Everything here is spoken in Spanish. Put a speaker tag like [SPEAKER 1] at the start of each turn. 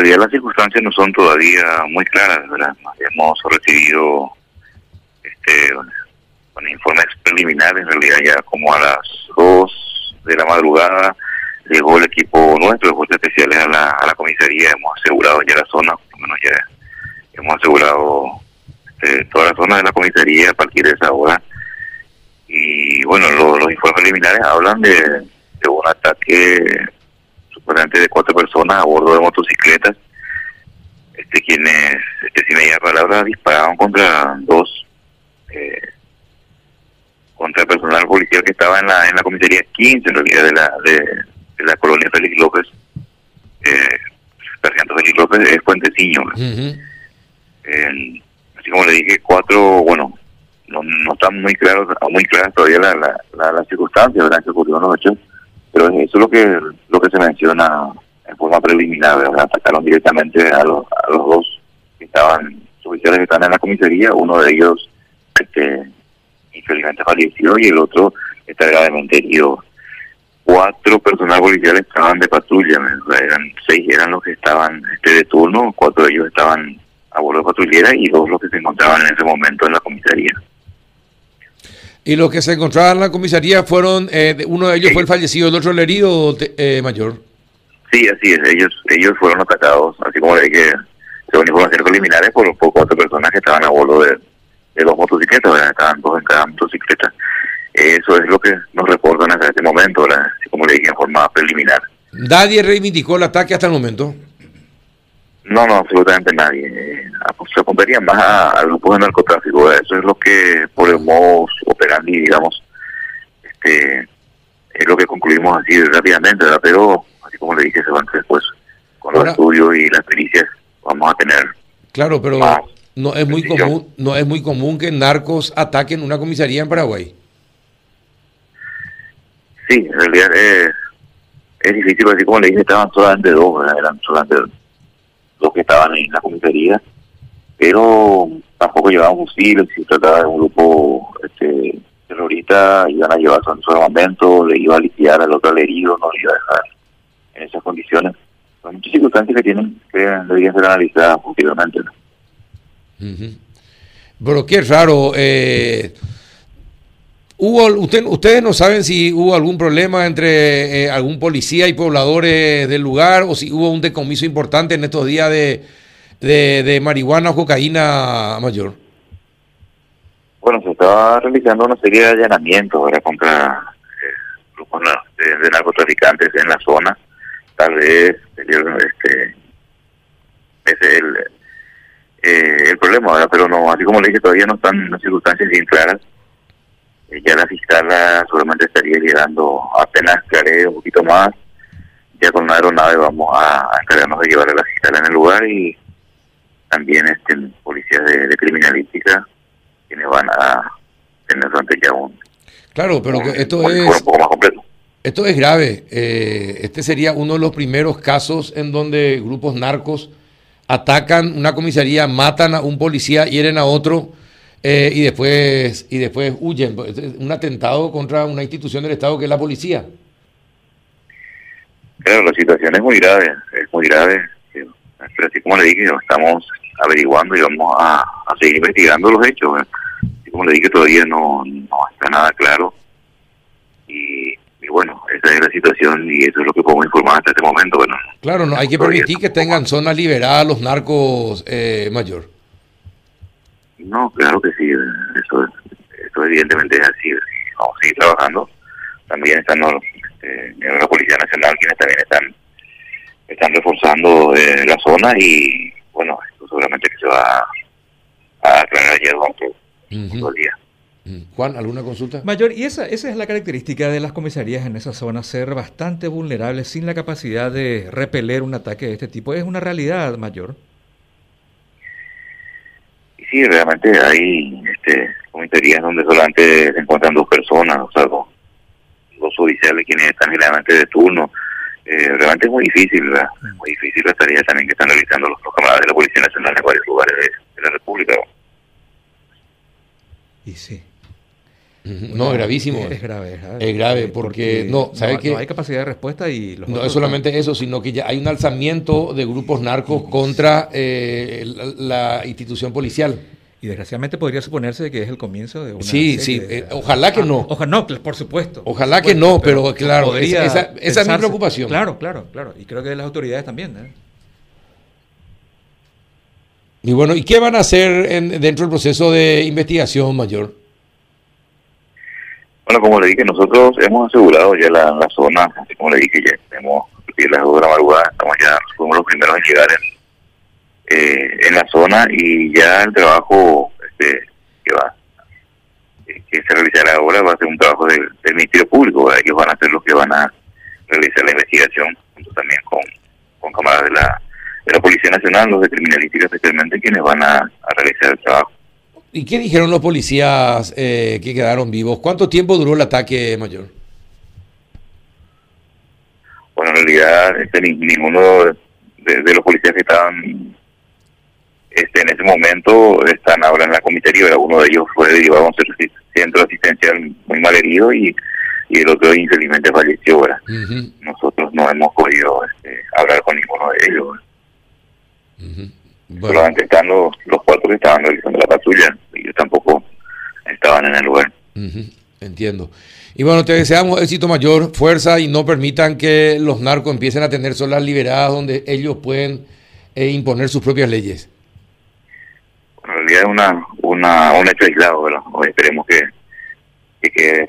[SPEAKER 1] realidad las circunstancias no son todavía muy claras, ¿verdad? Hemos recibido este con informes preliminares, en realidad ya como a las 2 de la madrugada llegó el equipo nuestro de fuerzas especiales a la, a la comisaría, hemos asegurado ya la zona, por lo menos ya hemos asegurado este, toda la zona de la comisaría a partir de esa hora. Y bueno, los informes preliminares hablan de, de un ataque de cuatro personas a bordo de motocicletas, este quienes, este, sin media palabra, dispararon contra dos, eh, contra el personal policial que estaba en la, en la comisaría 15, en realidad, de la, de, la colonia Félix López, eh, Félix López, es Puenteciño. así como le dije, cuatro, bueno, no, no están muy claros, muy claras todavía las la, la, circunstancias, ¿verdad?, que ocurrió en los hechos, pero eso es lo que lo que se menciona en forma preliminar, atacaron directamente a los, a los dos que estaban, oficiales que están en la comisaría, uno de ellos este, infelizmente falleció y el otro está gravemente herido. Cuatro personal policiales estaban de patrulla, eran seis eran los que estaban este de turno, cuatro de ellos estaban a bordo de patrullera y dos los que se encontraban en ese momento en la comisaría.
[SPEAKER 2] Y los que se encontraban en la comisaría fueron, eh, uno de ellos fue el fallecido, el otro el herido eh, mayor.
[SPEAKER 1] Sí, así es, ellos ellos fueron atacados, así como le dije, según informaciones preliminares, por, por cuatro personas que estaban a bordo de, de dos motocicletas, estaban dos en cada motocicleta. Eso es lo que nos reportan hasta este momento, así como le dije en forma preliminar.
[SPEAKER 2] ¿Nadie reivindicó el ataque hasta el momento?
[SPEAKER 1] No, no, absolutamente nadie. Se apuntaría más a, grupos de narcotráfico. Eso es lo que podemos operar y, digamos, este, es lo que concluimos así rápidamente, ¿verdad? Pero, así como le dije, se van después con los estudios y las pericias vamos a tener.
[SPEAKER 2] Claro, pero no es muy común, no es muy común que narcos ataquen una comisaría en Paraguay.
[SPEAKER 1] Sí, en realidad es, es difícil, así como le dije, estaban solamente dos, eran solamente dos que estaban en la comisaría, pero tampoco llevaban fusiles, si trataba de un grupo este, terrorista, iban a llevar su armamento, le iba a liquidar al otro herido, no le iba a dejar en esas condiciones. Son muchas circunstancias que tienen que deberían ser analizadas posteriormente.
[SPEAKER 2] Pero qué raro. Eh, ¿Hubo, usted, ¿Ustedes no saben si hubo algún problema entre eh, algún policía y pobladores del lugar o si hubo un decomiso importante en estos días de, de, marihuana o cocaína mayor?
[SPEAKER 1] Bueno, se estaba realizando una serie de allanamientos para contra eh, grupos de, narcotraficantes en la zona. Tal vez este, es el, eh, el problema, pero no, así como le dije, todavía no están las circunstancias bien claras eh, ya la fiscal solamente estaría llegando apenas claré un poquito más. Ya con una aeronave vamos a, encargarnos de llevar a la fiscal en el lugar y también este policías de, criminalística quienes van a tener ante ya un.
[SPEAKER 2] Claro, pero esto es.
[SPEAKER 1] Un más completo.
[SPEAKER 2] Esto es grave. Eh, este sería uno de los primeros casos en donde grupos narcos atacan una comisaría, matan a un policía, hieren a otro eh, y después y después huyen. Un atentado contra una institución del Estado que es la policía.
[SPEAKER 1] Claro, la situación es muy grave, es muy grave. Pero así como le dije, estamos averiguando y vamos a, seguir investigando los hechos. Así como le dije, todavía no, no está nada claro. Y, bueno, esa es la situación y eso es lo que podemos informar hasta este momento. Bueno,
[SPEAKER 2] claro, no hay que permitir que tengan zonas liberadas los narcos eh, mayor.
[SPEAKER 1] No, claro que sí, eso, eso evidentemente es así. Vamos a seguir trabajando. También están los, este, la Policía Nacional, quienes también están están reforzando eh, la zona y seguramente que se va a aclarar ayer durante uh el día.
[SPEAKER 2] Mm. Juan, ¿alguna consulta?
[SPEAKER 3] Mayor, y esa, esa es la característica de las comisarías en esa zona, ser bastante vulnerables sin la capacidad de repeler un ataque de este tipo. ¿Es una realidad, Mayor?
[SPEAKER 1] sí, realmente hay este, comisarías donde solamente se encuentran dos personas, o sea, dos, oficiales quienes están realmente de turno. Eh, realmente es muy difícil, ¿verdad? Muy difícil la tarea también que están realizando los, camaradas de la Policía Nacional en varios lugares de, la República.
[SPEAKER 3] Y sí.
[SPEAKER 2] no, es gravísimo.
[SPEAKER 3] Es, grave, es
[SPEAKER 2] grave. Es grave porque, no, ¿sabe
[SPEAKER 3] no, hay capacidad de respuesta y
[SPEAKER 2] No es solamente eso, sino que ya hay un alzamiento de grupos narcos contra eh, la, institución policial.
[SPEAKER 3] Y desgraciadamente podría suponerse que es el comienzo de una.
[SPEAKER 2] Sí, sí, eh, ojalá que no.
[SPEAKER 3] Ojalá no, por supuesto.
[SPEAKER 2] Ojalá que no, pero, claro, esa, es mi preocupación.
[SPEAKER 3] Claro, claro, claro. Y creo que de las autoridades también. ¿eh?
[SPEAKER 2] Y bueno, ¿y qué van a hacer dentro del proceso de investigación mayor?
[SPEAKER 1] Bueno, como le dije, nosotros hemos asegurado ya la, zona, como le dije, ya tenemos las dos de la madrugada, estamos ya, fuimos los primeros en llegar en, eh, en la zona y ya el trabajo este, que va que se realizará ahora va a ser un trabajo del, Ministerio Público, ellos van a ser los que van a realizar la investigación, junto también con, con camaradas de la, de la Policía Nacional, los de Criminalística especialmente, quienes van a realizar el trabajo.
[SPEAKER 2] ¿Y qué dijeron los policías eh, que quedaron vivos? ¿Cuánto tiempo duró el ataque mayor?
[SPEAKER 1] Bueno, en realidad este, ninguno de, los policías que estaban este, en ese momento están ahora en la comisaría. Uno de ellos fue derivado a un centro asistencial muy mal herido y, el otro infelizmente falleció. ahora. Nosotros no hemos podido este, hablar con ninguno de ellos. Solamente están los, cuatro que estaban realizando la patrulla y ellos tampoco estaban en el lugar.
[SPEAKER 2] Entiendo. Y bueno, te deseamos éxito mayor, fuerza y no permitan que los narcos empiecen a tener solas liberadas donde ellos pueden eh, imponer sus propias leyes.
[SPEAKER 1] En realidad es una, una, un hecho aislado, ¿verdad? esperemos que, que quede de